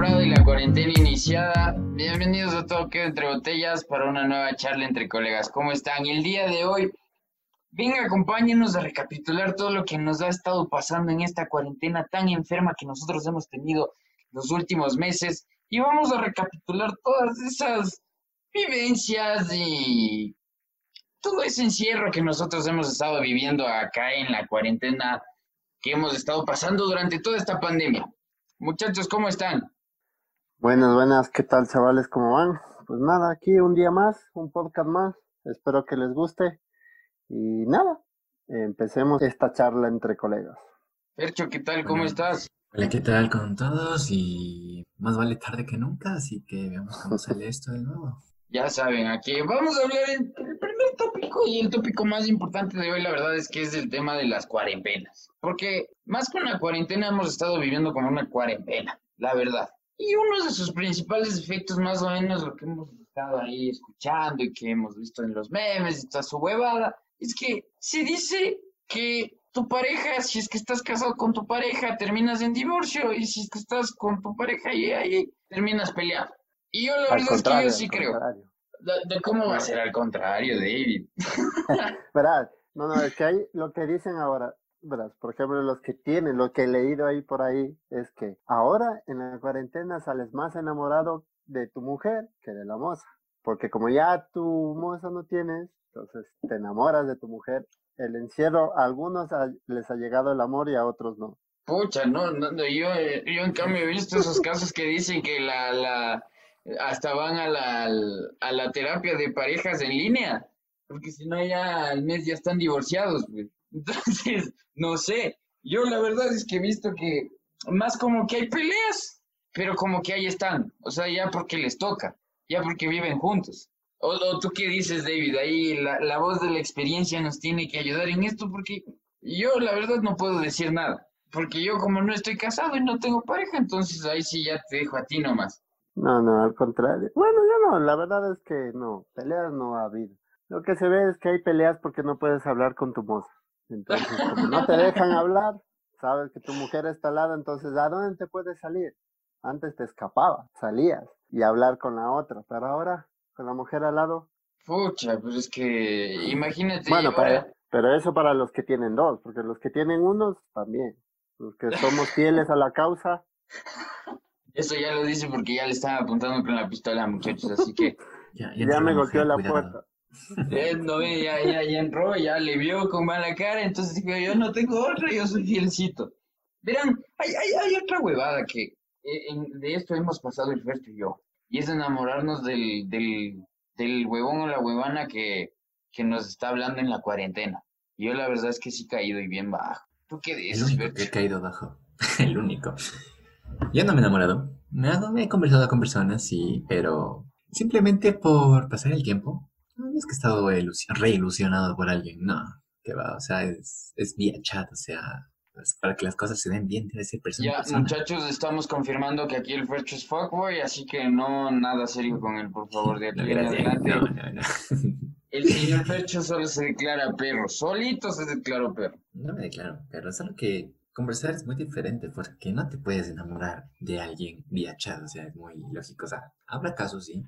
comprado y la cuarentena iniciada. Bienvenidos a Toque entre Botellas para una nueva charla entre colegas. ¿Cómo están? El día de hoy, venga, acompáñenos a recapitular todo lo que nos ha estado pasando en esta cuarentena tan enferma que nosotros hemos tenido los últimos meses. Y vamos a recapitular todas esas vivencias y todo ese encierro que nosotros hemos estado viviendo acá en la cuarentena que hemos estado pasando durante toda esta pandemia. Muchachos, ¿cómo están? Buenas, buenas, ¿qué tal chavales? ¿Cómo van? Pues nada, aquí un día más, un podcast más, espero que les guste y nada, empecemos esta charla entre colegas. Percho, ¿qué tal? ¿Cómo estás? Hola, ¿qué tal con todos? Y más vale tarde que nunca, así que veamos cómo sale esto de nuevo. Ya saben, aquí vamos a hablar el primer tópico y el tópico más importante de hoy, la verdad es que es el tema de las cuarentenas. Porque más con la cuarentena hemos estado viviendo como una cuarentena, la verdad. Y uno de sus principales efectos, más o menos lo que hemos estado ahí escuchando y que hemos visto en los memes y toda su huevada, es que se dice que tu pareja, si es que estás casado con tu pareja, terminas en divorcio y si es que estás con tu pareja y ahí terminas peleado. Y yo la verdad es que yo sí creo. De, cómo va a ser al contrario, David? Verás, no, no, es que hay lo que dicen ahora, por ejemplo, los que tienen, lo que he leído ahí por ahí, es que ahora en la cuarentena sales más enamorado de tu mujer que de la moza. Porque como ya tu moza no tienes, entonces te enamoras de tu mujer. El encierro, a algunos les ha llegado el amor y a otros no. Pucha, no, no yo, yo en cambio he visto esos casos que dicen que la, la, hasta van a la, a la terapia de parejas en línea, porque si no ya al mes ya están divorciados. Entonces, no sé, yo la verdad es que he visto que más como que hay peleas, pero como que ahí están, o sea, ya porque les toca, ya porque viven juntos. O, tú qué dices, David, ahí la, la voz de la experiencia nos tiene que ayudar en esto, porque yo la verdad no puedo decir nada, porque yo como no estoy casado y no tengo pareja, entonces ahí sí ya te dejo a ti nomás. No, no, al contrario. Bueno, yo no, la verdad es que no, peleas no ha habido. Lo que se ve es que hay peleas porque no puedes hablar con tu moza. Entonces, como no te dejan hablar, sabes que tu mujer está al lado, entonces, ¿a dónde te puedes salir? Antes te escapaba, salías y hablar con la otra, pero ahora, con la mujer al lado. Pucha, pues es que imagínate. Bueno, pero, pero eso para los que tienen dos, porque los que tienen unos también. Los que somos fieles a la causa. Eso ya lo dice porque ya le estaba apuntando con la pistola, muchachos, así que. ya, ya, me golpeó la puerta. Él no ve, ya, ya, ya entró, ya le vio con mala cara, entonces dijo, yo no tengo otra, yo soy fielcito. Verán, hay, hay, hay otra huevada que eh, de esto hemos pasado el Fercho y yo, y es enamorarnos del, del, del huevón o la huevana que, que nos está hablando en la cuarentena. Y yo la verdad es que sí he caído y bien bajo. ¿Tú qué dices, El único que he caído bajo, el único. Yo no me he enamorado. Me, he conversado con personas, sí, pero simplemente por pasar el tiempo. No es que he estado reilusionado por alguien, no. Que va, o sea, es, es vía chat, o sea, para que las cosas se den bien, debe ser persona. Ya, muchachos, estamos confirmando que aquí el Fercho es fuckboy, así que no nada serio con él, por favor, de aquí en adelante. El señor Fercho solo se declara perro, solito se declaró perro. No me declaro perro, solo que conversar es muy diferente porque no te puedes enamorar de alguien vía chat, o sea, es muy lógico. O sea, habrá casos, sí,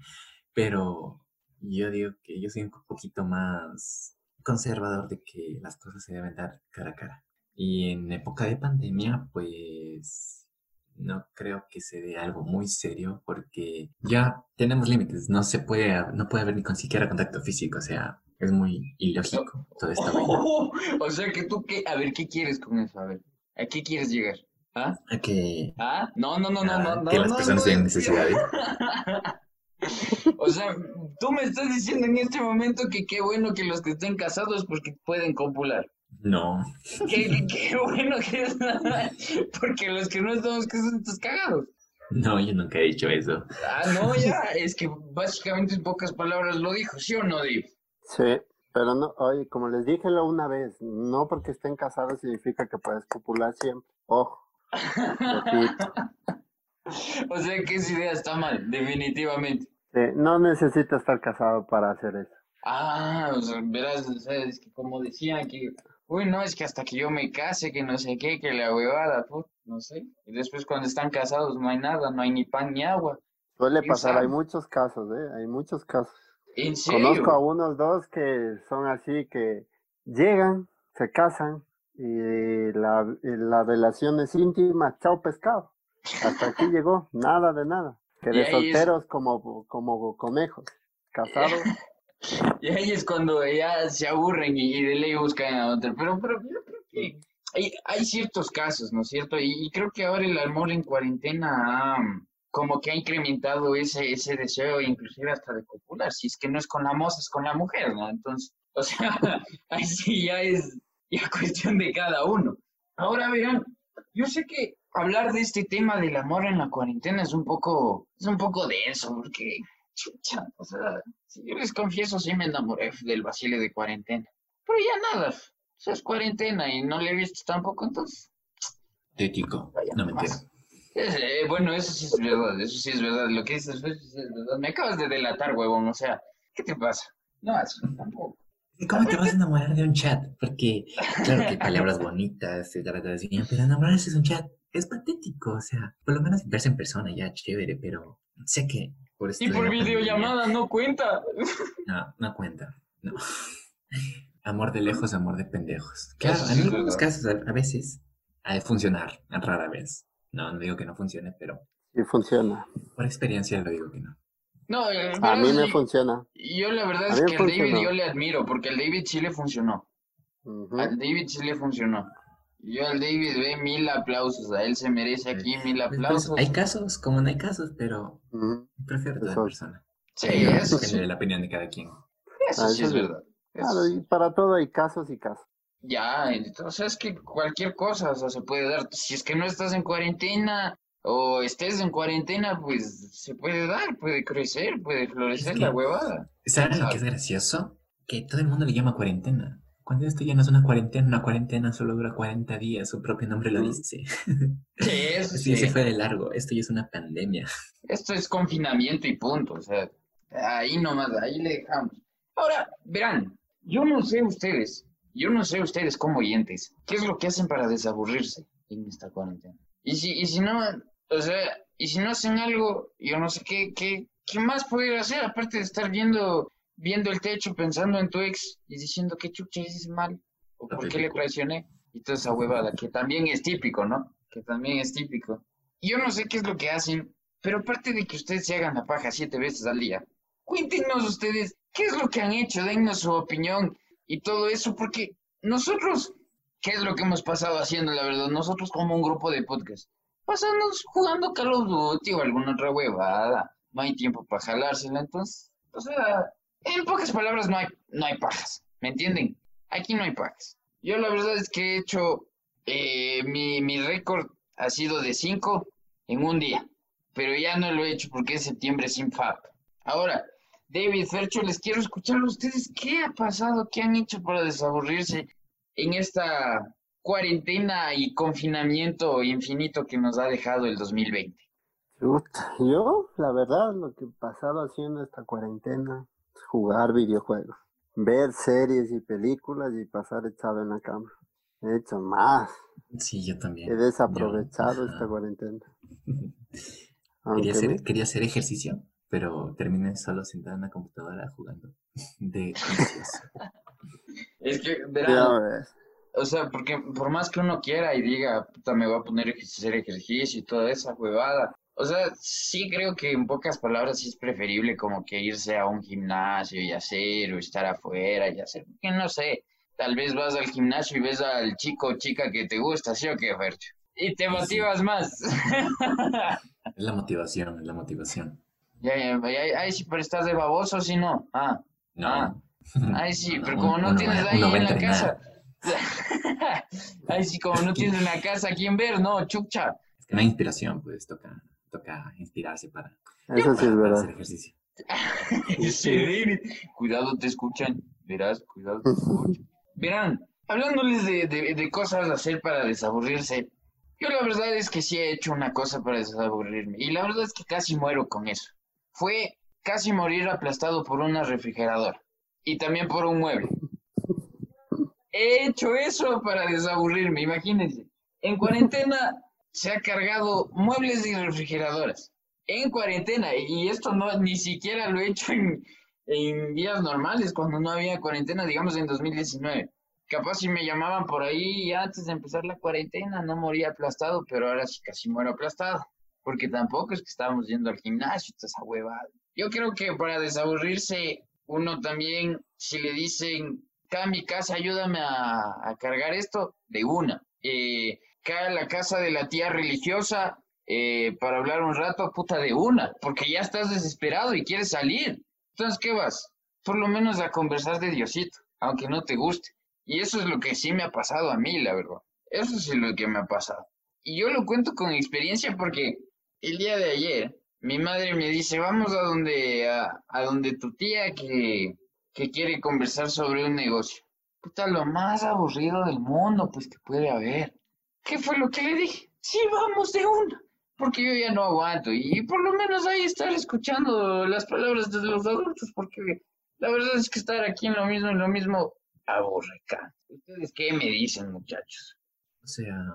pero yo digo que yo soy un poquito más conservador de que las cosas se deben dar cara a cara. Y en época de pandemia, pues no creo que se dé algo muy serio porque ya tenemos límites, no se puede, no puede haber ni con siquiera contacto físico, o sea, es muy ilógico todo esto. o sea que tú, qué, a ver, ¿qué quieres con eso? A ver. ¿A qué quieres llegar? ¿Ah? A que... ¿Ah? No, no, no, no, no, Que las personas tienen necesidades. o sea, tú me estás diciendo en este momento que qué bueno que los que estén casados porque pueden copular. No. Qué, qué bueno que es porque los que no estamos casados estás cagados. No, yo nunca he dicho eso. Ah, no, ya, es que básicamente en pocas palabras lo dijo, ¿sí o no, Dave? Sí. Pero no, oye, como les dije una vez, no porque estén casados significa que puedes copular siempre. Ojo. o sea que esa idea está mal, definitivamente. Sí, no necesitas estar casado para hacer eso. Ah, o sea, verás, es que como decían que, uy, no, es que hasta que yo me case, que no sé qué, que la huevada, no sé. Y después cuando están casados no hay nada, no hay ni pan ni agua. Suele ¿Quién pasar, hay muchos casos, ¿eh? Hay muchos casos. ¿En serio? Conozco a unos dos que son así que llegan, se casan y la, y la relación es íntima, chao pescado. Hasta aquí llegó, nada de nada. Que de es- solteros como, como conejos, casados. Y ahí es cuando ya se aburren y, y de ley buscan a otra. Pero, pero yo creo que hay, hay ciertos casos, ¿no es cierto? Y, y creo que ahora el amor en cuarentena ha, como que ha incrementado ese, ese deseo, inclusive hasta de copular. Si es que no es con la moza, es con la mujer, ¿no? Entonces, o sea, ahí sí ya es ya cuestión de cada uno. Ahora verán, yo sé que hablar de este tema del amor en la cuarentena es un poco, es un poco denso, porque Chucha, o sea, si yo les confieso, sí me enamoré del Basile de cuarentena. Pero ya nada, o sea, es cuarentena y no le he visto tampoco, entonces. Tético. No me más. eh, bueno, eso sí es verdad, eso sí es verdad. Lo que dices sí es verdad. Me acabas de delatar, huevón, o sea, ¿qué te pasa? No, eso tampoco. ¿Y ¿Cómo te vas a enamorar de un chat? Porque, claro que palabras bonitas, se trata de así, pero enamorarse de un chat es patético. O sea, por lo menos verse en persona ya, chévere, pero sé que por esto Y por pandemia- videollamada no cuenta. No, no cuenta. No. Amor de lejos, amor de pendejos. Claro, sí en algunos casos, a, a veces, ha de funcionar, rara vez. No, no digo que no funcione, pero Y funciona. por experiencia lo digo que no. No, eh, A mí me funciona. Yo la verdad es que al David yo le admiro, porque al David sí le funcionó. Al David sí le funcionó. Yo al David ve mil aplausos, a él se merece aquí mil Pues, pues, aplausos. hay casos como no hay casos, pero prefiero toda Eso. persona. Sí, Pero eso depende sí, la opinión de cada quien. eso Ah, sí eso es sí. verdad. Claro, sí. y para todo hay casos y casos. Ya, entonces es que cualquier cosa, o sea, se puede dar. Si es que no estás en cuarentena o estés en cuarentena, pues se puede dar, puede crecer, puede florecer Es la que- huevada. ¿Saben lo que es gracioso? Que todo el mundo le llama cuarentena. Cuando esto ya no es una cuarentena, una cuarentena solo dura 40 días, su propio nombre lo Mm. dice. Sí, eso ya se sí. fue de largo, esto ya es una pandemia. Esto es confinamiento y punto, o sea, ahí nomás, ahí le dejamos. Ahora, verán, yo no sé ustedes, yo no sé ustedes como oyentes, ¿qué es lo que hacen para desaburrirse en esta cuarentena? Y si, y si no, o sea, y si no hacen algo, yo no sé qué, qué, qué más poder hacer, aparte de estar viendo, viendo el techo, pensando en tu ex y diciendo qué chucha hice mal, o por qué le traicioné, y toda esa huevada, que también es típico, ¿no? Que también es típico. Yo no sé qué es lo que hacen, pero aparte de que ustedes se hagan la paja siete veces al día, cuéntenos ustedes qué es lo que han hecho, dennos su opinión y todo eso, porque nosotros, ¿qué es lo que hemos pasado haciendo, la verdad? Nosotros como un grupo de podcast, pasamos jugando Call of Duty o alguna otra huevada, no hay tiempo para jalársela, entonces, o sea, en pocas palabras no hay, no hay pajas, ¿me entienden? Aquí no hay pajas. Yo la verdad es que he hecho, eh, mi, mi récord ha sido de cinco en un día pero ya no lo he hecho porque es septiembre sin FAP. Ahora, David Fercho, les quiero escuchar a ustedes qué ha pasado, qué han hecho para desaburrirse en esta cuarentena y confinamiento infinito que nos ha dejado el 2020. Chuta, Yo, la verdad, lo que he pasado haciendo esta cuarentena jugar videojuegos, ver series y películas y pasar echado en la cama. He hecho más. Sí, yo también. He desaprovechado Yo, esta cuarentena. Quería hacer, me- quería hacer ejercicio, pero terminé solo sentado en la computadora jugando de. Es que, verán, ves. o sea, porque por más que uno quiera y diga, puta, me voy a poner a hacer ejercicio y toda esa huevada, o sea, sí creo que en pocas palabras sí es preferible como que irse a un gimnasio y hacer, o estar afuera y hacer, que no sé, tal vez vas al gimnasio y ves al chico o chica que te gusta, ¿sí o qué, Fercho? Y te Sí. motivas más. Es la motivación, es la motivación. Ya, ya, ya, Ay, sí, pero estás de baboso, si no. Ah, No. Ah. ay, sí, pero como no uno tienes ahí uno en la casa. Ay, sí, como no tienes en la casa a quién ver, no, chucha. Es que no hay inspiración, pues toca, toca inspirarse para, Eso sí para- es para verdad. hacer ejercicio. Sí. Cuidado, te escuchan. Verás, cuidado, te escuchan. Verán, hablándoles de, de, de cosas a hacer para desaburrirse, yo la verdad es que sí he hecho una cosa para desaburrirme. Y la verdad es que casi muero con eso. Fue casi morir aplastado por una refrigeradora. Y también por un mueble. He hecho eso para desaburrirme, imagínense. En cuarentena se ha cargado muebles y refrigeradoras en cuarentena. Y esto no ni siquiera lo he hecho en, días normales, cuando no había cuarentena, digamos en 2019. Capaz si me llamaban por ahí antes de empezar la cuarentena, no moría aplastado, pero ahora sí casi muero aplastado. Porque tampoco es que estábamos yendo al gimnasio, toda huevada. Yo creo que para desaburrirse, uno también, si le dicen, acá a mi casa, ayúdame a, cargar esto, de una. Eh, a la casa de la tía religiosa eh, para hablar un rato, puta, de una, porque ya estás desesperado y quieres salir. Entonces, ¿qué vas? Por lo menos a conversar de Diosito, aunque no te guste. Y eso es lo que sí me ha pasado a mí, la verdad. Eso es lo que me ha pasado. Y yo lo cuento con experiencia porque el día de ayer mi madre me dice, vamos a donde, a, donde tu tía que, que quiere conversar sobre un negocio. Puta, lo más aburrido del mundo, pues que puede haber. ¿Qué fue lo que le dije? Sí, vamos de una, porque yo ya no aguanto. Y por lo menos ahí estar escuchando las palabras de los adultos, porque la verdad es que estar aquí en lo mismo, en lo mismo, aburre, ¿Ustedes qué me dicen, muchachos? O sea,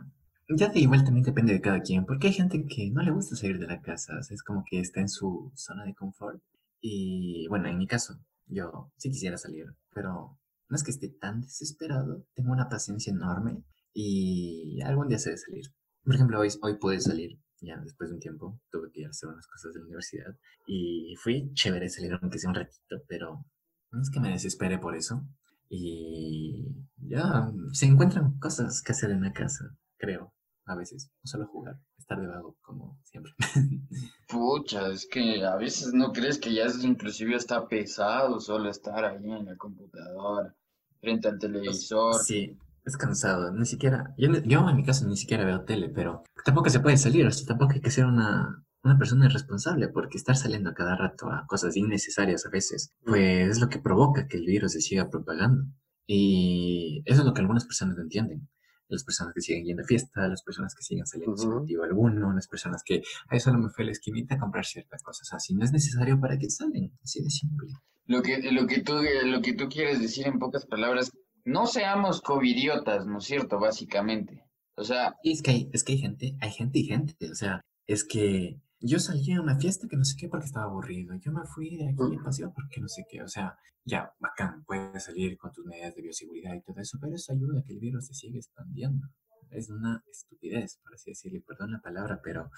ya de igual también depende de cada quien, porque hay gente que no le gusta salir de la casa, o sea, es como que está en su zona de confort. Y bueno, en mi caso, yo sí quisiera salir, pero no es que esté tan desesperado, tengo una paciencia enorme y algún día se de salir. Por ejemplo, hoy, hoy pude salir, ya después de un tiempo, tuve que ir a hacer unas cosas de la universidad y fui chévere salir aunque sea un ratito, pero no es que me desespere por eso. Y ya se encuentran cosas que hacer en la casa, creo a veces, no solo jugar, estar de vago como siempre. Pucha, es que a veces no crees que ya es inclusive está pesado solo estar ahí en la computadora, frente al televisor. Sí, es cansado, ni siquiera, yo, yo en mi caso ni siquiera veo tele, pero tampoco se puede salir, o sea, tampoco hay que ser una, una persona irresponsable, porque estar saliendo a cada rato a cosas innecesarias a veces, pues es lo que provoca que el virus se siga propagando. Y eso es lo que algunas personas no entienden las personas que siguen yendo a fiesta, las personas que siguen saliendo sin motivo alguno, las personas que, a solo me fue a la esquinita a comprar ciertas cosas. Así no es necesario para que salen, así de simple. Lo que, lo que, tú, lo que tú quieres decir en pocas palabras, no seamos covidiotas, ¿no es cierto? Básicamente. O sea... es que hay, es que hay gente, hay gente y gente, o sea, es que yo salí a una fiesta que no sé qué porque estaba aburrido. Yo me fui de aquí a paseo porque no sé qué. O sea, ya, bacán, puedes salir con tus medidas de bioseguridad y todo eso, pero eso ayuda a que el virus se siga expandiendo. Es una estupidez, por así decirlo. Perdón la palabra, pero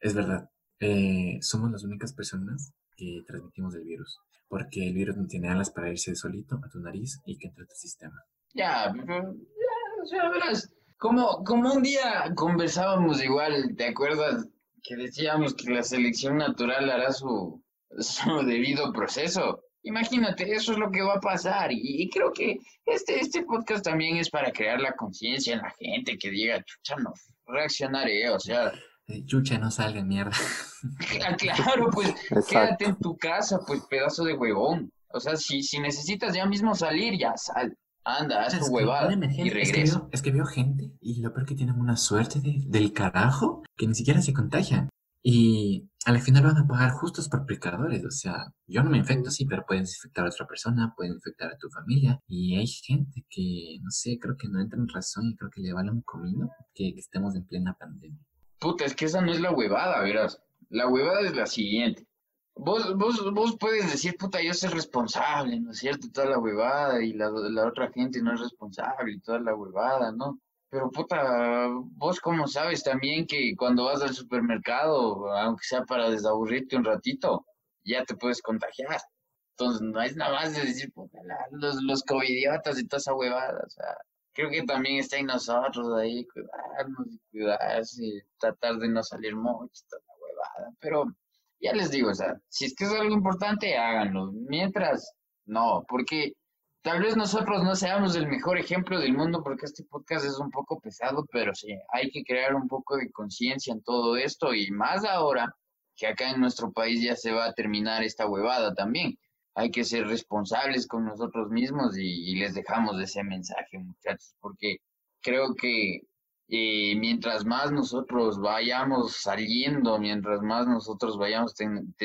es verdad. Eh, somos las únicas personas que transmitimos el virus. Porque el virus no tiene alas para irse solito a tu nariz y que entre a tu sistema. Ya, ya, o sea, verás, como, como un día conversábamos igual, ¿te acuerdas? que decíamos que la selección natural hará su, su debido proceso. Imagínate, eso es lo que va a pasar. Y, creo que este, este podcast también es para crear la conciencia en la gente que diga, chucha, no reaccionaré, o sea. Chucha, no salga, mierda. Claro, pues quédate en tu casa, pues pedazo de huevón. O sea, si, si necesitas ya mismo salir, ya sal. Anda, haz tu huevada y regresa. Es que, veo, gente y lo peor que tienen una suerte del carajo que ni siquiera se contagian. Y al final van a pagar justos por pecadores. O sea, yo no me infecto, sí, pero puedes infectar a otra persona, pueden infectar a tu familia. Y hay gente que, no sé, creo que no entra en razón y creo que le vale un comino que, que estemos en plena pandemia. Puta, es que esa no es la huevada, verás. La huevada es la siguiente. Vos, vos, vos puedes decir, puta, yo soy responsable, ¿no es cierto? Toda la huevada y la, la otra gente no es responsable y toda la huevada, ¿no? Pero puta, vos como sabes también que cuando vas al supermercado, aunque sea para desaburrirte un ratito, ya te puedes contagiar. Entonces no es nada más de decir, puta, los, los covidiotas y toda esa huevada, o sea, creo que también está en nosotros ahí cuidarnos y cuidarse, tratar de no salir mucho, toda la huevada, pero ya les digo, o sea, si es que es algo importante, háganlo. Mientras, no, porque tal vez nosotros no seamos el mejor ejemplo del mundo porque este podcast es un poco pesado, pero sí, hay que crear un poco de conciencia en todo esto y más ahora que acá en nuestro país ya se va a terminar esta huevada también. Hay que ser responsables con nosotros mismos y, les dejamos ese mensaje, muchachos, porque creo que y mientras más nosotros vayamos saliendo, mientras más nosotros vayamos,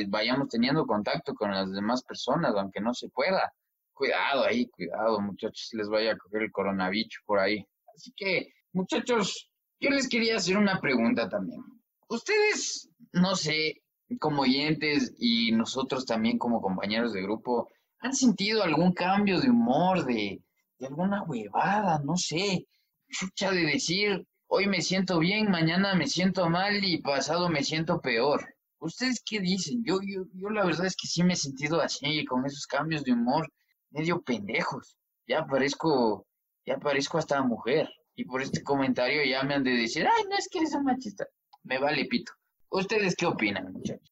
vayamos teniendo contacto con las demás personas, aunque no se pueda, cuidado ahí, cuidado muchachos, les vaya a coger el coronavirus por ahí. Así que muchachos, yo les quería hacer una pregunta también. Ustedes, no sé, como oyentes y nosotros también como compañeros de grupo, ¿han sentido algún cambio de humor, de, alguna huevada, no sé, chucha de decir, hoy me siento bien, mañana me siento mal y pasado me siento peor? ¿Ustedes qué dicen? Yo, yo, yo la verdad es que sí me he sentido así, con esos cambios de humor, medio pendejos. Ya parezco, ya parezco hasta mujer y por este comentario ya me han de decir, ay, no es que eres un machista. Me vale pito. ¿Ustedes qué opinan, muchachos?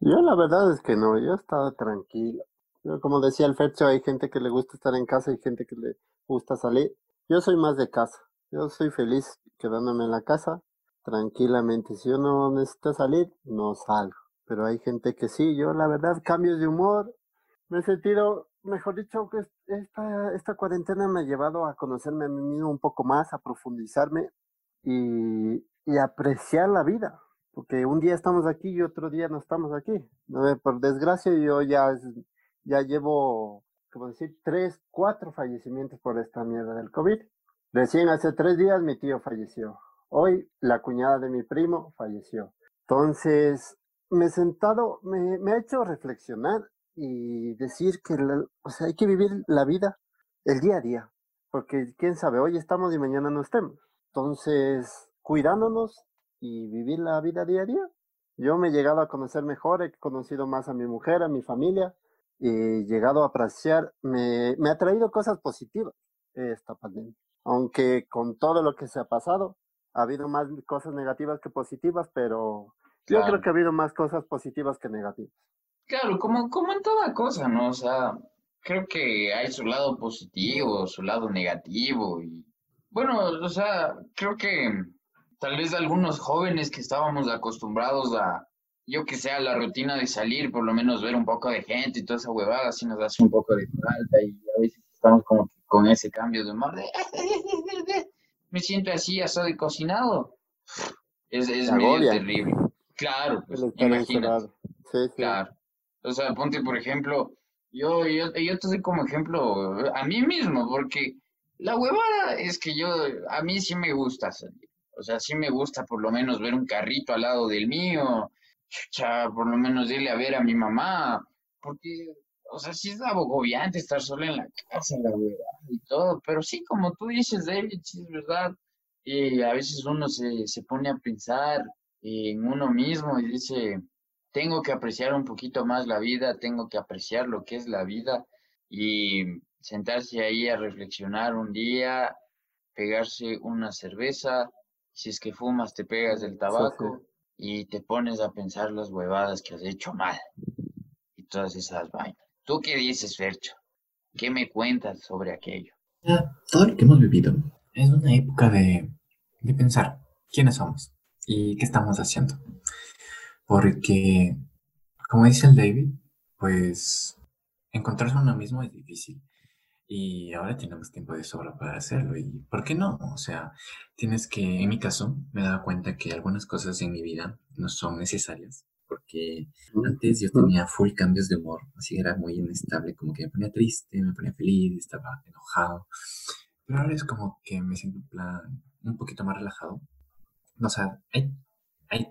Yo la verdad es que no, yo he estado tranquilo. Yo, como decía el Fercho, hay gente que le gusta estar en casa y gente que le gusta salir. Yo soy más de casa. Yo soy feliz quedándome en la casa tranquilamente. Si yo no necesito salir, no salgo. Pero hay gente que sí. Yo la verdad, cambios de humor. Me he sentido mejor dicho, que esta, esta cuarentena me ha llevado a conocerme a mí mismo un poco más, a profundizarme y apreciar la vida. Porque un día estamos aquí y otro día no estamos aquí. Por desgracia, yo ya, ya llevo, como decir, tres, cuatro fallecimientos por esta mierda del COVID. Recién hace tres días mi tío falleció. Hoy la cuñada de mi primo falleció. Entonces, me he sentado, me, me ha hecho reflexionar y decir que o sea, hay que vivir la vida el día a día, porque quién sabe, hoy estamos y mañana no estemos. Entonces, cuidándonos y vivir la vida día a día. Yo me he llegado a conocer mejor, he conocido más a mi mujer, a mi familia, y he llegado a apreciar, me, me ha traído cosas positivas esta pandemia. Aunque con todo lo que se ha pasado, ha habido más cosas negativas que positivas, pero yo creo que ha habido más cosas positivas que negativas. Claro, como, como en toda cosa, ¿no? O sea, creo que hay su lado positivo, su lado negativo y bueno, o sea, creo que tal vez algunos jóvenes que estábamos acostumbrados a, yo que sé, a la rutina de salir, por lo menos ver un poco de gente y toda esa huevada, así nos hace un poco de falta y a veces estamos como con ese cambio de humor de, me siento así, asado y cocinado. Es, es medio terrible. Claro, pues, imagínate. Sí, sí. Claro. O sea, ponte, por ejemplo, yo, yo, yo te doy como ejemplo a mí mismo, porque la huevada es que yo, a mí sí me gusta salir. O sea, sí me gusta por lo menos ver un carrito al lado del mío, chucha, por lo menos irle a ver a mi mamá, porque, o sea, sí es agobiante estar solo en la casa, la huevada y todo, pero sí, como tú dices, David, sí es verdad, y a veces uno se, se pone a pensar en uno mismo y dice, tengo que apreciar un poquito más la vida, tengo que apreciar lo que es la vida y sentarse ahí a reflexionar un día, pegarse una cerveza, si es que fumas te pegas del tabaco y te pones a pensar las huevadas que has hecho mal y todas esas vainas. ¿Tú qué dices, Fercho? ¿Qué me cuentas sobre aquello? todo lo que hemos vivido es una época de, de pensar quiénes somos y qué estamos haciendo. Porque, como dice el David, pues encontrarse a uno mismo es difícil. Y ahora tenemos tiempo de sobra para hacerlo. ¿Y por qué no? O sea, tienes que, en mi caso, me he dado cuenta que algunas cosas en mi vida no son necesarias. Porque antes yo tenía full cambios de humor, así era muy inestable, como que me ponía triste, me ponía feliz, estaba enojado. Pero ahora es como que me siento plan, un poquito más relajado. O sea, hay hay,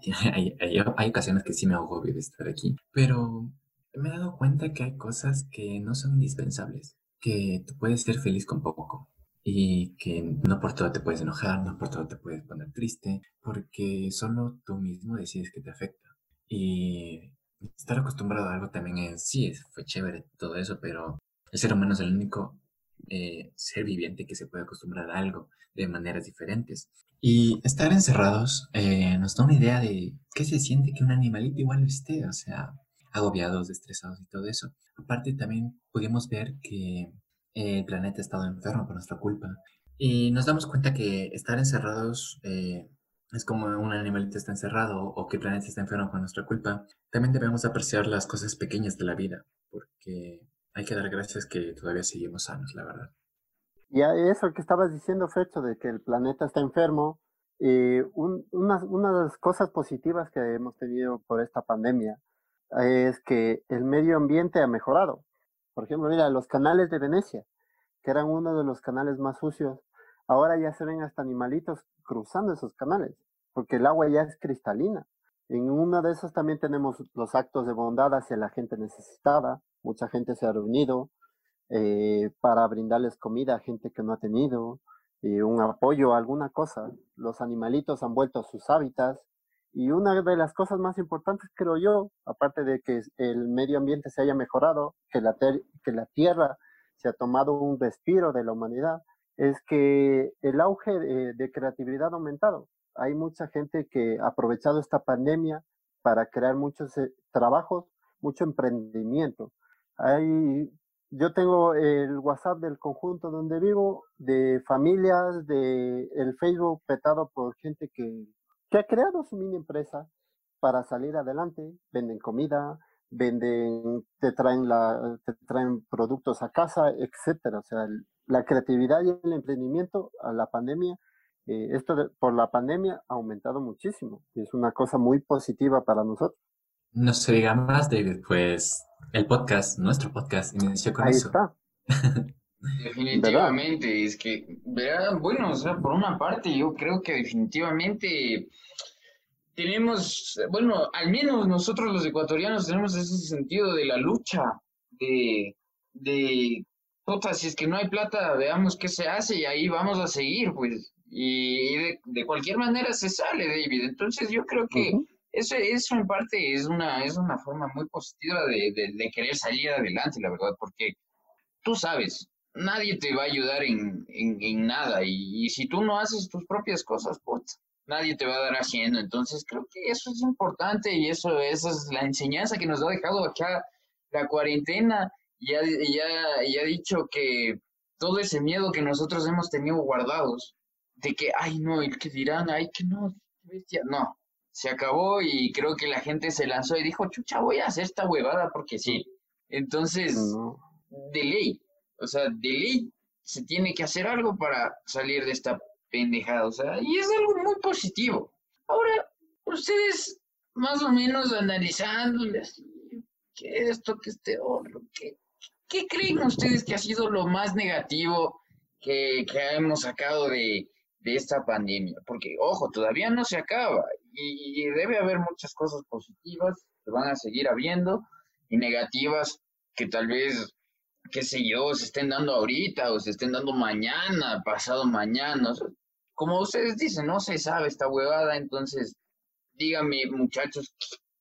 hay, hay, ocasiones que sí me agobio de estar aquí, pero me he dado cuenta que hay cosas que no son indispensables, que tú puedes ser feliz con poco y que no por todo te puedes enojar, no por todo te puedes poner triste, porque solo tú mismo decides que te afecta. Y estar acostumbrado a algo también es, sí, fue chévere todo eso, pero el ser humano es el único eh, ser viviente que se puede acostumbrar a algo de maneras diferentes. Y estar encerrados eh, nos da una idea de qué se siente que un animalito igual esté, o sea, agobiados, estresados y todo eso. Aparte también pudimos ver que el planeta ha estado enfermo por nuestra culpa. Y nos damos cuenta que estar encerrados eh, es como un animalito está encerrado o que el planeta está enfermo por nuestra culpa. También debemos apreciar las cosas pequeñas de la vida, porque hay que dar gracias que todavía seguimos sanos, la verdad. Y eso que estabas diciendo, Fecho, de que el planeta está enfermo, y una, una de las cosas positivas que hemos tenido por esta pandemia es que el medio ambiente ha mejorado. Por ejemplo, mira, los canales de Venecia, que eran uno de los canales más sucios, ahora ya se ven hasta animalitos cruzando esos canales, porque el agua ya es cristalina. En uno de esos también tenemos los actos de bondad hacia la gente necesitada. Mucha gente se ha reunido eh, para brindarles comida a gente que no ha tenido, y un apoyo, alguna cosa. Los animalitos han vuelto a sus hábitats. Y una de las cosas más importantes, creo yo, aparte de que el medio ambiente se haya mejorado, que la, que la tierra se ha tomado un respiro de la humanidad, es que el auge de, creatividad ha aumentado. Hay mucha gente que ha aprovechado esta pandemia para crear muchos eh, trabajos, mucho emprendimiento. Hay, yo tengo el WhatsApp del conjunto donde vivo, de familias, de el Facebook petado por gente que, que ha creado su mini empresa para salir adelante, venden comida, venden, te traen, la, te traen productos a casa, etcétera. O sea, la creatividad y el emprendimiento a la pandemia, eh, esto por la pandemia ha aumentado muchísimo. Y es una cosa muy positiva para nosotros. No se diga más, David, pues el podcast, nuestro podcast, inició con Ahí eso. está. Definitivamente, es que, verán, bueno, o sea, por una parte yo creo que definitivamente tenemos, bueno, al menos nosotros los ecuatorianos tenemos ese sentido de la lucha, de, de, puta, si es que no hay plata, veamos qué se hace y ahí vamos a seguir, pues, y, de, cualquier manera se sale, David. Entonces yo creo que eso, eso en parte es una, es una forma muy positiva de, de, querer salir adelante, la verdad, porque tú sabes, nadie te va a ayudar en, en, nada y, y, si tú no haces tus propias cosas, puta nadie te va a dar haciendo. Entonces creo que eso es importante y eso, esa es la enseñanza que nos ha dejado acá la cuarentena. Ya, ya, ya ha dicho que todo ese miedo que nosotros hemos tenido guardados, de que, ay, no, el que dirán, ay, que no, bestia, no, se acabó y creo que la gente se lanzó y dijo, chucha, voy a hacer esta huevada porque sí. Entonces, de ley, o sea, de se tiene que hacer algo para salir de esta pendejada, o sea, y es algo muy positivo. Ahora, ustedes más o menos analizándoles, que esto, que este otro, ¿qué, ¿qué creen ustedes que ha sido lo más negativo que, que hemos sacado de, de esta pandemia? Porque, ojo, todavía no se acaba y debe haber muchas cosas positivas que van a seguir habiendo y negativas que tal vez qué sé yo, se estén dando ahorita o se estén dando mañana, pasado mañana. como ustedes dicen, no se sabe esta huevada, entonces díganme muchachos,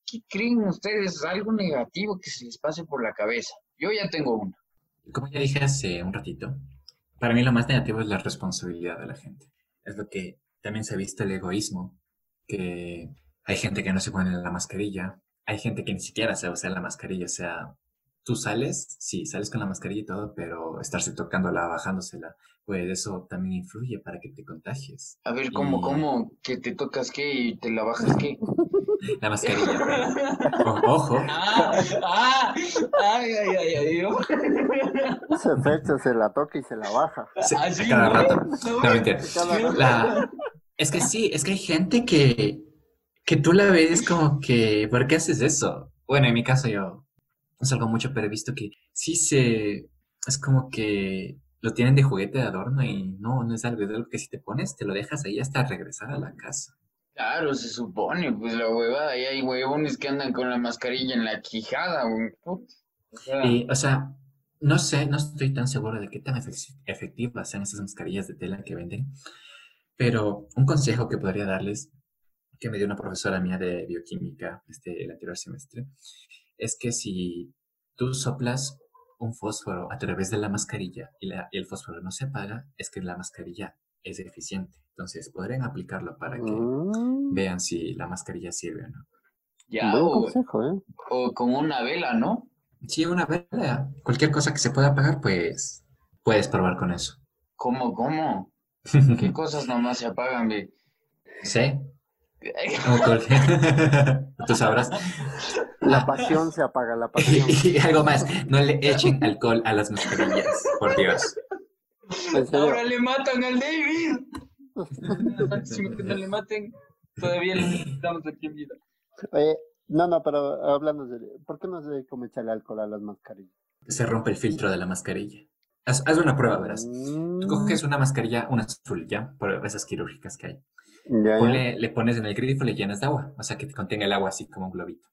¿qué, creen ustedes? ¿Algo negativo que se les pase por la cabeza? Yo ya tengo uno. Como ya dije hace un ratito, para mí lo más negativo es la responsabilidad de la gente. Es lo que también se ha visto el egoísmo, que hay gente que no se pone la mascarilla, hay gente que ni siquiera se usa la mascarilla, o sea, tú sales, sí, sales con la mascarilla y todo, pero estarse tocándola, bajándosela, pues eso también influye para que te contagies. A ver, ¿cómo, cómo? ¿Que te tocas qué y te la bajas qué? La mascarilla. ojo. Ah, ah, ay, ay, ay, ay. Ese efecto se la toca y se la baja. ¿Ah, cada rato. La... Es que sí, es que hay gente que, que tú la ves como que, ¿por qué haces eso? Bueno, en mi caso yo es algo mucho, pero he visto que sí se, es como que lo tienen de juguete de adorno y no, no es algo, es algo que si te pones, te lo dejas ahí hasta regresar a la casa. Claro, se supone, pues la huevada, ahí hay huevones que andan con la mascarilla en la quijada. O sea, y, o sea, no sé, no estoy tan seguro de qué tan efectivas sean esas mascarillas de tela que venden, pero un consejo que podría darles, que me dio una profesora mía de bioquímica este, el anterior semestre, es que si tú soplas un fósforo a través de la mascarilla y, el fósforo no se apaga, es que la mascarilla es eficiente. Entonces, podrían aplicarlo para que mm. vean si la mascarilla sirve o no. Ya, o, ¿eh? o con una vela, ¿no? Sí, una vela. Cualquier cosa que se pueda apagar, pues puedes probar con eso. ¿Cómo, cómo? ¿Qué cosas nomás se apagan, ve? Sí. Tú sabrás. La pasión se apaga, la pasión. y algo más, no le echen alcohol a las mascarillas, por Dios. Ahora le matan al David. Que no le maten, todavía le necesitamos aquí en vida. Oye, no, no, pero hablando de... ¿Por qué no se como echarle alcohol a las mascarillas? Se rompe el filtro de la mascarilla. Haz, haz una prueba, verás. Tú Mm, coges una mascarilla, una azul, ¿ya? Por esas quirúrgicas que hay. Ya, ya. Ponle- le pones en el grifo, le llenas de agua, o sea, que te contenga el agua así como un globito.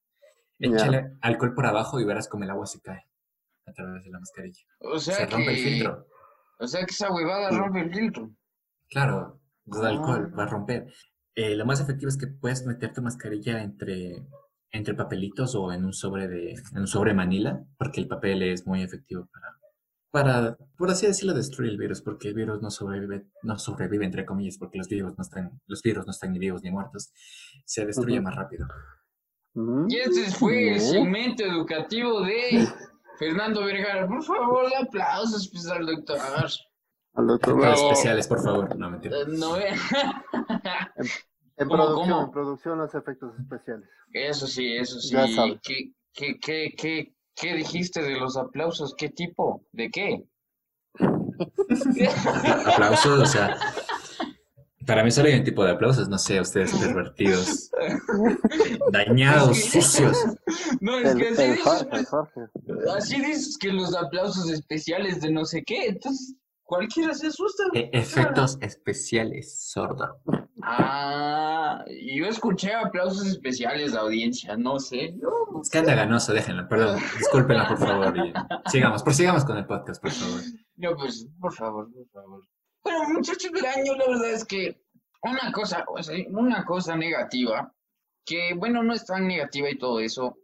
Ya. Échale alcohol por abajo y verás como el agua se cae a través de la mascarilla. O Se sea rompe el filtro. o sea que esa huevada rompe el filtro. Claro, el alcohol Ah. va a romper. Eh, lo más efectivo es que puedes meter tu mascarilla entre, entre papelitos o en un sobre de, en un sobre manila, porque el papel es muy efectivo para, para, por así decirlo, destruir el virus, porque el virus no sobrevive, no sobrevive entre comillas, porque los virus no están, los virus no están ni vivos ni muertos, se destruye más rápido. Mm, Y este fue el ¿eh? segmento educativo de Fernando Vergara. Por favor, aplausos pues, al doctor. Al doctor Bravo. especiales, por favor, no mentira. Eh, No ve- En ¿Cómo, producción, cómo? en producción los efectos especiales. Eso sí, eso sí. Ya sabes. ¿Qué, qué, qué, qué, qué dijiste de los aplausos? ¿Qué tipo? ¿De qué? Aplausos, o sea, para mí solo hay un tipo de aplausos, no sé, ustedes pervertidos, dañados, sucios. No, es El, que así dices, así dices que los aplausos especiales de no sé qué, entonces cualquiera se asusta. E- efectos especiales, sordo. Ah, yo escuché aplausos especiales de audiencia, no sé. No, Es que anda ganoso, déjenlo, perdón, discúlpenla, por favor. y sigamos, prosigamos con el podcast, por favor. no, pues, por favor, por favor. Bueno, muchachos del año, la verdad es que una cosa, o sea, una cosa negativa, que bueno, no es tan negativa y todo eso.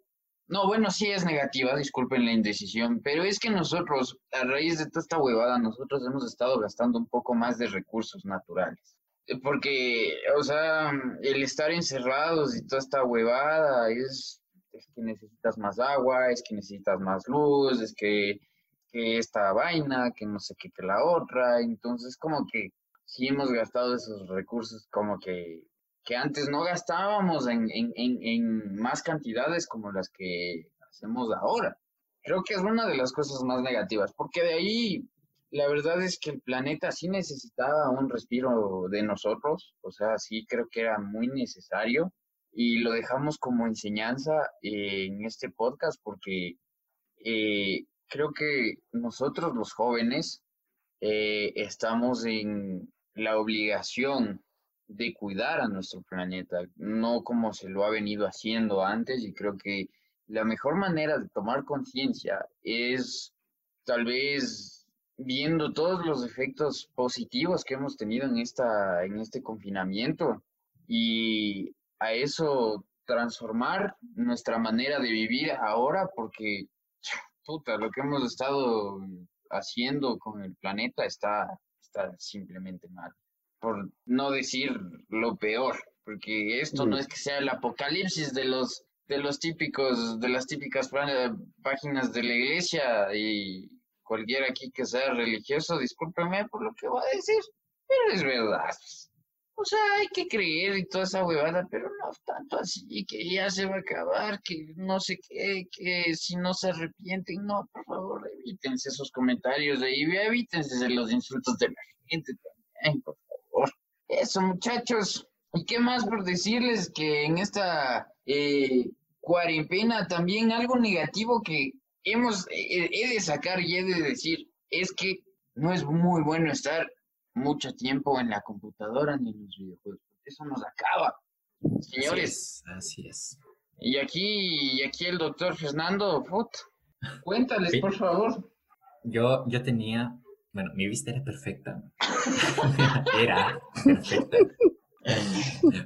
No, bueno, sí es negativa, disculpen la indecisión, pero es que nosotros, a raíz de toda esta huevada, nosotros hemos estado gastando un poco más de recursos naturales. Eh, Porque, o sea, el estar encerrados y toda esta huevada es, es que necesitas más agua, es que necesitas más luz, es que, que esta vaina, que no sé qué que la otra. Entonces, como que sí hemos gastado esos recursos como que, que antes no gastábamos en, en, en, en más cantidades como las que hacemos ahora. Creo que es una de las cosas más negativas, porque de ahí la verdad es que el planeta sí necesitaba un respiro de nosotros, o sea, sí creo que era muy necesario y lo dejamos como enseñanza en este podcast porque eh, creo que nosotros los jóvenes eh, estamos en la obligación de cuidar a nuestro planeta, no como se lo ha venido haciendo antes y creo que la mejor manera de tomar conciencia es tal vez viendo todos los efectos positivos que hemos tenido en esta en este confinamiento y a eso transformar nuestra manera de vivir ahora porque puta lo que hemos estado haciendo con el planeta está está simplemente mal por no decir lo peor porque esto no Mm. es que sea el apocalipsis de los de los típicos de las típicas pá- páginas de la iglesia y cualquiera aquí que sea religioso, discúlpeme por lo que voy a decir, pero es verdad. O sea, hay que creer y toda esa huevada, pero no tanto así, que ya se va a acabar, que no sé qué, que si no se arrepienten, no, por favor, evítense esos comentarios de ahí, evítense los insultos de la gente también, por favor. Eso, muchachos. ¿Y qué más por decirles que en esta eh, cuarentena también algo negativo que hemos, he, de sacar y he de decir, es que no es muy bueno estar mucho tiempo en la computadora ni en los videojuegos. Eso nos acaba. Señores, Así es, así es. y aquí, y aquí el doctor Fernando, put, cuéntales, por favor. Yo, yo tenía, bueno, mi vista era perfecta. era perfecta.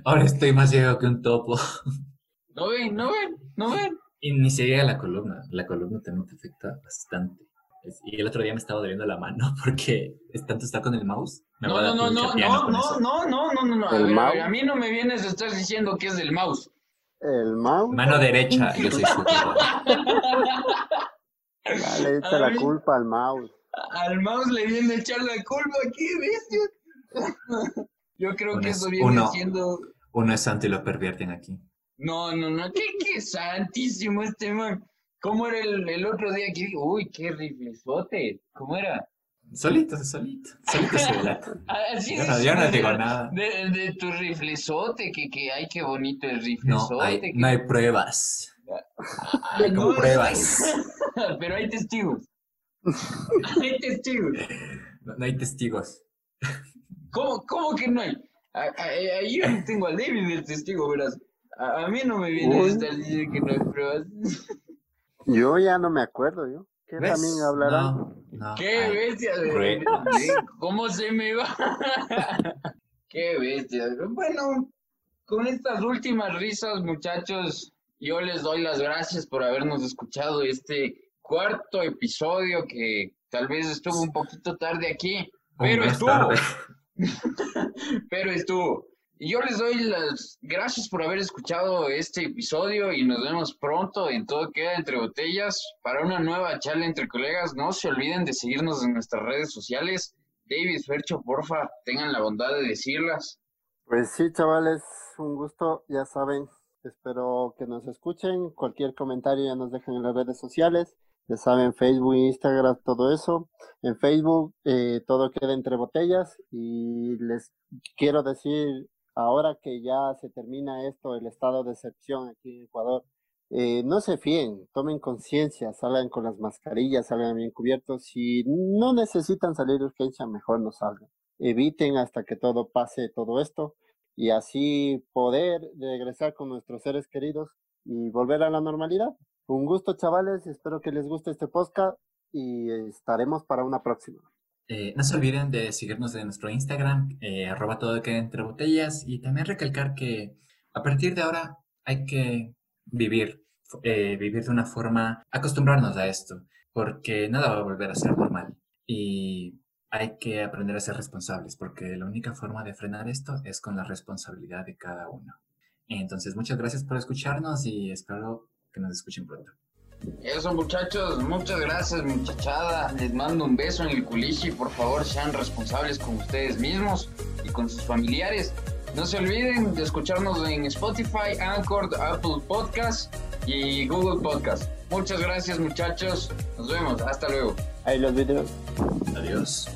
Ahora estoy más ciego que un topo. ¿No ven? ¿No ven? ¿No ven? Y ni se llega a la columna. La columna también te afecta bastante. Es- Y el otro día me estaba doliendo la mano porque es tanto estar con el mouse. Me No, no, no, no, no, no, no, no, no, no, no. A, mí no me vienes a estar diciendo que es del mouse. El mouse. Mano derecha, yo soy su Dale, echa la culpa al mouse. Al mouse le viene a echar la culpa aquí, bestia. Yo creo Uno que es eso viene uno. siendo. Uno es santo y lo pervierten aquí. No, no, no, qué, qué santísimo este man. ¿Cómo era el, el otro día que? Uy, qué riflezote. ¿Cómo era? Solito, solito. Solito se delata. Así Yo no, yo no digo nada. De, de tu riflezote, que, que ay, qué bonito el No riflezote. hay, que- no hay pruebas. Ah, No hay no, pruebas. Pero hay testigos. hay testigos. No, no hay testigos. ¿Cómo, cómo que no hay? A- a- a- yo no tengo al David el testigo, verás. A, a mí no me viene Uy. esta decir que no hay pruebas. Yo ya no me acuerdo, yo. ¿Qué ¿Ves? también hablarán? No, no ¡Qué hay bestia! ¿Cómo se me va? ¡Qué bestia! Bueno, con estas últimas risas, muchachos, yo les doy las gracias por habernos escuchado este cuarto episodio que tal vez estuvo un poquito tarde aquí, pero estuvo. tarde. pero estuvo. Y yo les doy las gracias por haber escuchado este episodio y nos vemos pronto en Todo Queda Entre Botellas para una nueva charla entre colegas. No se olviden de seguirnos en nuestras redes sociales. David Fercho, porfa, tengan la bondad de decirlas. Pues sí, chavales, un gusto, ya saben. Espero que nos escuchen. Cualquier comentario ya nos dejan en las redes sociales. Ya saben, Facebook, Instagram, todo eso. En Facebook eh, todo queda entre botellas. Y les quiero decir, ahora que ya se termina esto, el estado de excepción aquí en Ecuador, eh, no se fíen, tomen conciencia, salgan con las mascarillas, salgan bien cubiertos. Si no necesitan salir de urgencia, mejor no salgan. Eviten hasta que todo pase todo esto y así poder regresar con nuestros seres queridos y volver a la normalidad. Un gusto, chavales, espero que les guste este podcast y estaremos para una próxima. Eh, no se olviden de seguirnos en nuestro Instagram, eh, arroba todo queda entre botellas, y también recalcar que a partir de ahora hay que vivir, eh, vivir de una forma, acostumbrarnos a esto, porque nada va a volver a ser normal. Y hay que aprender a ser responsables, porque la única forma de frenar esto es con la responsabilidad de cada uno. Entonces, muchas gracias por escucharnos y espero que nos escuchen pronto. Eso, muchachos, muchas gracias, muchachada. Les mando un beso en el culichi. Por favor, sean responsables con ustedes mismos y con sus familiares. No se olviden de escucharnos en Spotify, Anchor, Apple Podcast y Google Podcast. Muchas gracias, muchachos. Nos vemos. Hasta luego. Ahí los videos. Adiós.